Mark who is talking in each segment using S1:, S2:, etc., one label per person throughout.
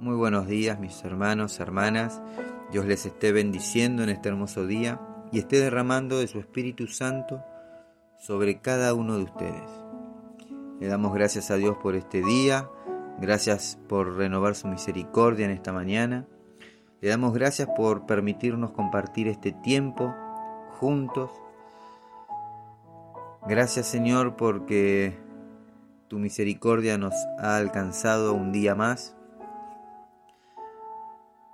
S1: Muy buenos días mis hermanos, hermanas. Dios les esté bendiciendo en este hermoso día y esté derramando de su Espíritu Santo sobre cada uno de ustedes. Le damos gracias a Dios por este día, gracias por renovar su misericordia en esta mañana. Le damos gracias por permitirnos compartir este tiempo juntos. Gracias Señor porque tu misericordia nos ha alcanzado un día más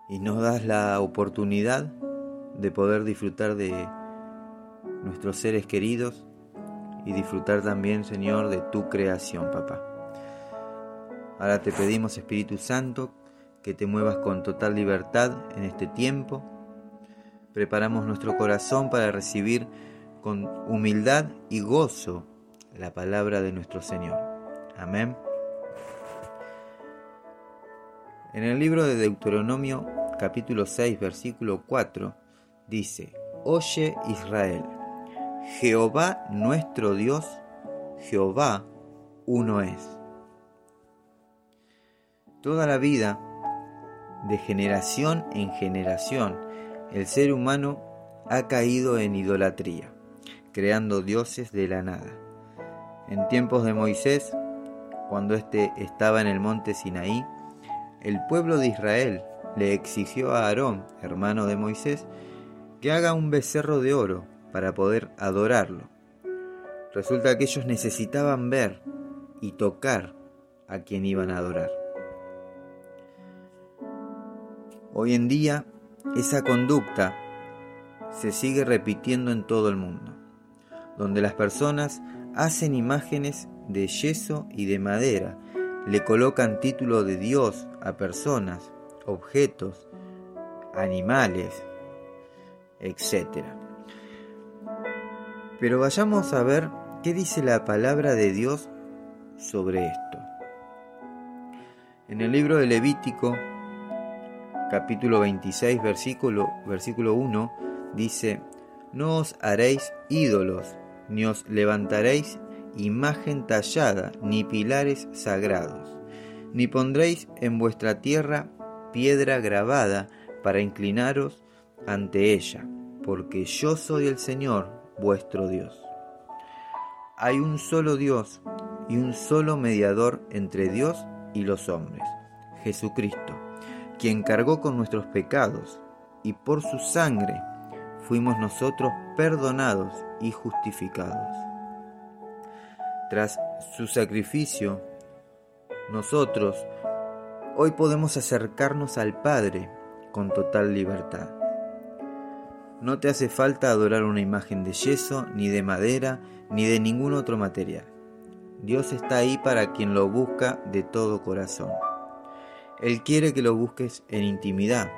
S1: y nos das la oportunidad de poder disfrutar de nuestros seres queridos y disfrutar también, Señor, de tu creación, papá. Ahora te pedimos, Espíritu Santo, que te muevas con total libertad en este tiempo. Preparamos nuestro corazón para recibir con humildad y gozo la palabra de nuestro Señor. Amén. En el libro de Deuteronomio capítulo 6 versículo 4 dice, Oye Israel, Jehová nuestro Dios, Jehová uno es. Toda la vida, de generación en generación, el ser humano ha caído en idolatría, creando dioses de la nada. En tiempos de Moisés, cuando éste estaba en el monte Sinaí, el pueblo de Israel le exigió a Aarón, hermano de Moisés, que haga un becerro de oro para poder adorarlo. Resulta que ellos necesitaban ver y tocar a quien iban a adorar. Hoy en día esa conducta se sigue repitiendo en todo el mundo, donde las personas hacen imágenes de yeso y de madera, le colocan título de Dios a personas objetos, animales, etc. Pero vayamos a ver qué dice la palabra de Dios sobre esto. En el libro de Levítico, capítulo 26, versículo, versículo 1, dice, No os haréis ídolos, ni os levantaréis imagen tallada, ni pilares sagrados, ni pondréis en vuestra tierra piedra grabada para inclinaros ante ella, porque yo soy el Señor vuestro Dios. Hay un solo Dios y un solo mediador entre Dios y los hombres, Jesucristo, quien cargó con nuestros pecados, y por su sangre fuimos nosotros perdonados y justificados. Tras su sacrificio, nosotros hoy podemos acercarnos al Padre con total libertad. No te hace falta adorar una imagen de yeso, ni de madera, ni de ningún otro material. Dios está ahí para quien lo busca de todo corazón. Él quiere que lo busques en intimidad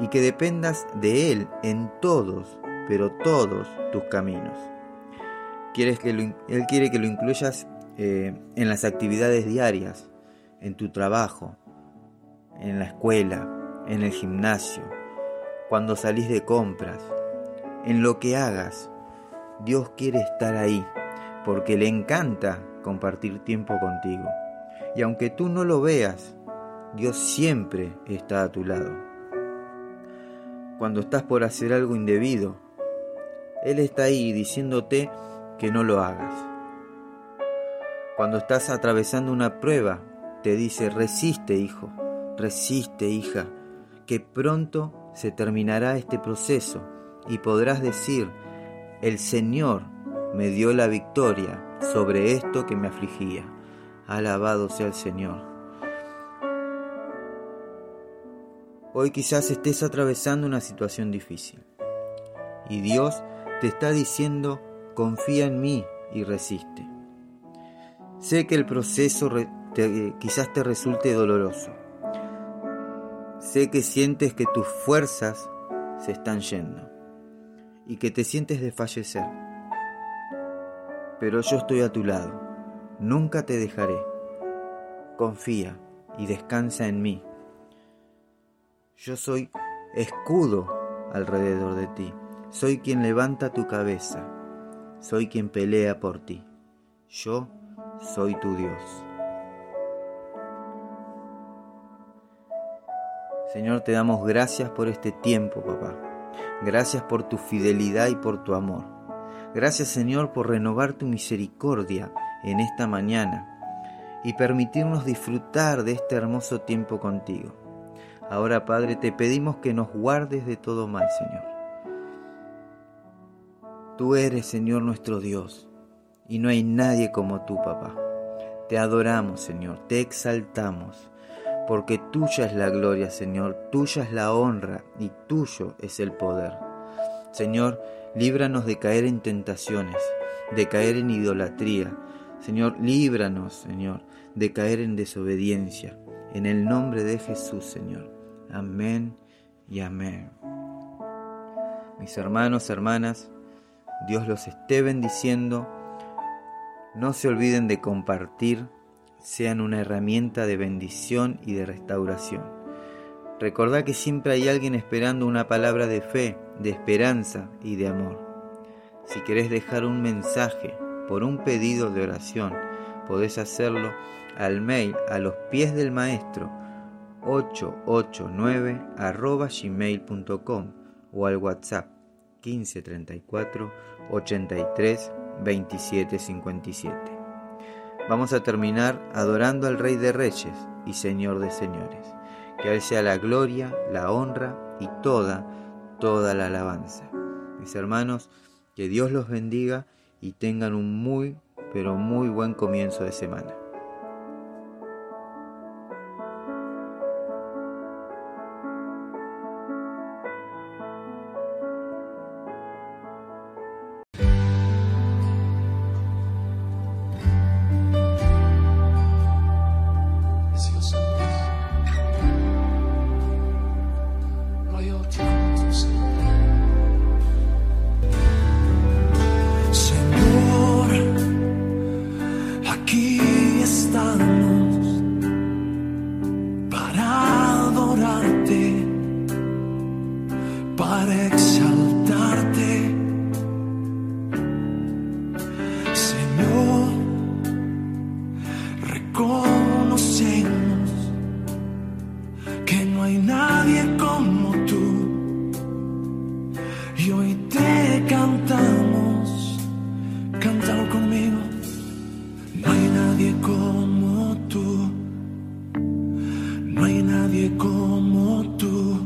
S1: y que dependas de Él en todos, pero todos tus caminos. Él quiere que lo incluyas eh, en las actividades diarias, en tu trabajo, en la escuela, en el gimnasio, cuando salís de compras, en lo que hagas. Dios quiere estar ahí porque le encanta compartir tiempo contigo. Y aunque tú no lo veas, Dios siempre está a tu lado. Cuando estás por hacer algo indebido, Él está ahí diciéndote que no lo hagas. Cuando estás atravesando una prueba, te dice, resiste hijo, resiste hija, que pronto se terminará este proceso y podrás decir, el Señor me dio la victoria sobre esto que me afligía. Alabado sea el Señor. Hoy quizás estés atravesando una situación difícil y Dios te está diciendo, confía en mí y resiste. Sé que el proceso quizás te resulte doloroso. Sé que sientes que tus fuerzas se están yendo y que te sientes desfallecer. Pero yo estoy a tu lado, nunca te dejaré. Confía y descansa en mí. Yo soy escudo alrededor de ti, soy quien levanta tu cabeza, soy quien pelea por ti. Yo soy tu Dios. Señor, te damos gracias por este tiempo, papá. Gracias por tu fidelidad y por tu amor. Gracias, Señor, por renovar tu misericordia en esta mañana y permitirnos disfrutar de este hermoso tiempo contigo. Ahora, Padre, te pedimos que nos guardes de todo mal, Señor. Tú eres, Señor, nuestro Dios, y no hay nadie como tú, papá. Te adoramos, Señor, te exaltamos, porque tuya es la gloria, Señor, tuya es la honra y tuyo es el poder. Señor, líbranos de caer en tentaciones, de caer en idolatría. Señor, líbranos, Señor, de caer en desobediencia. En el nombre de Jesús, Señor. Amén y amén. Mis hermanos, hermanas, Dios los esté bendiciendo. No se olviden de compartir, sean una herramienta de bendición y de restauración. Recordad que siempre hay alguien esperando una palabra de fe, de esperanza y de amor. Si querés dejar un mensaje por un pedido de oración, podés hacerlo al mail a los pies del maestro 889 gmail.com o al WhatsApp 1534 83 27 57. Vamos a terminar adorando al Rey de Reyes y Señor de Señores. Que a Él sea la gloria, la honra y toda, toda la alabanza. Mis hermanos, que Dios los bendiga y tengan un muy, pero muy buen comienzo de semana.
S2: nadie como tú,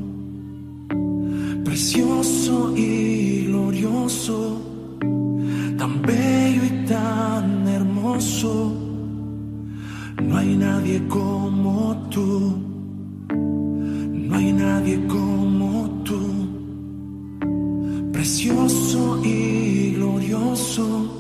S2: precioso y glorioso, tan bello y tan hermoso. No hay nadie como tú, no hay nadie como tú, precioso y glorioso.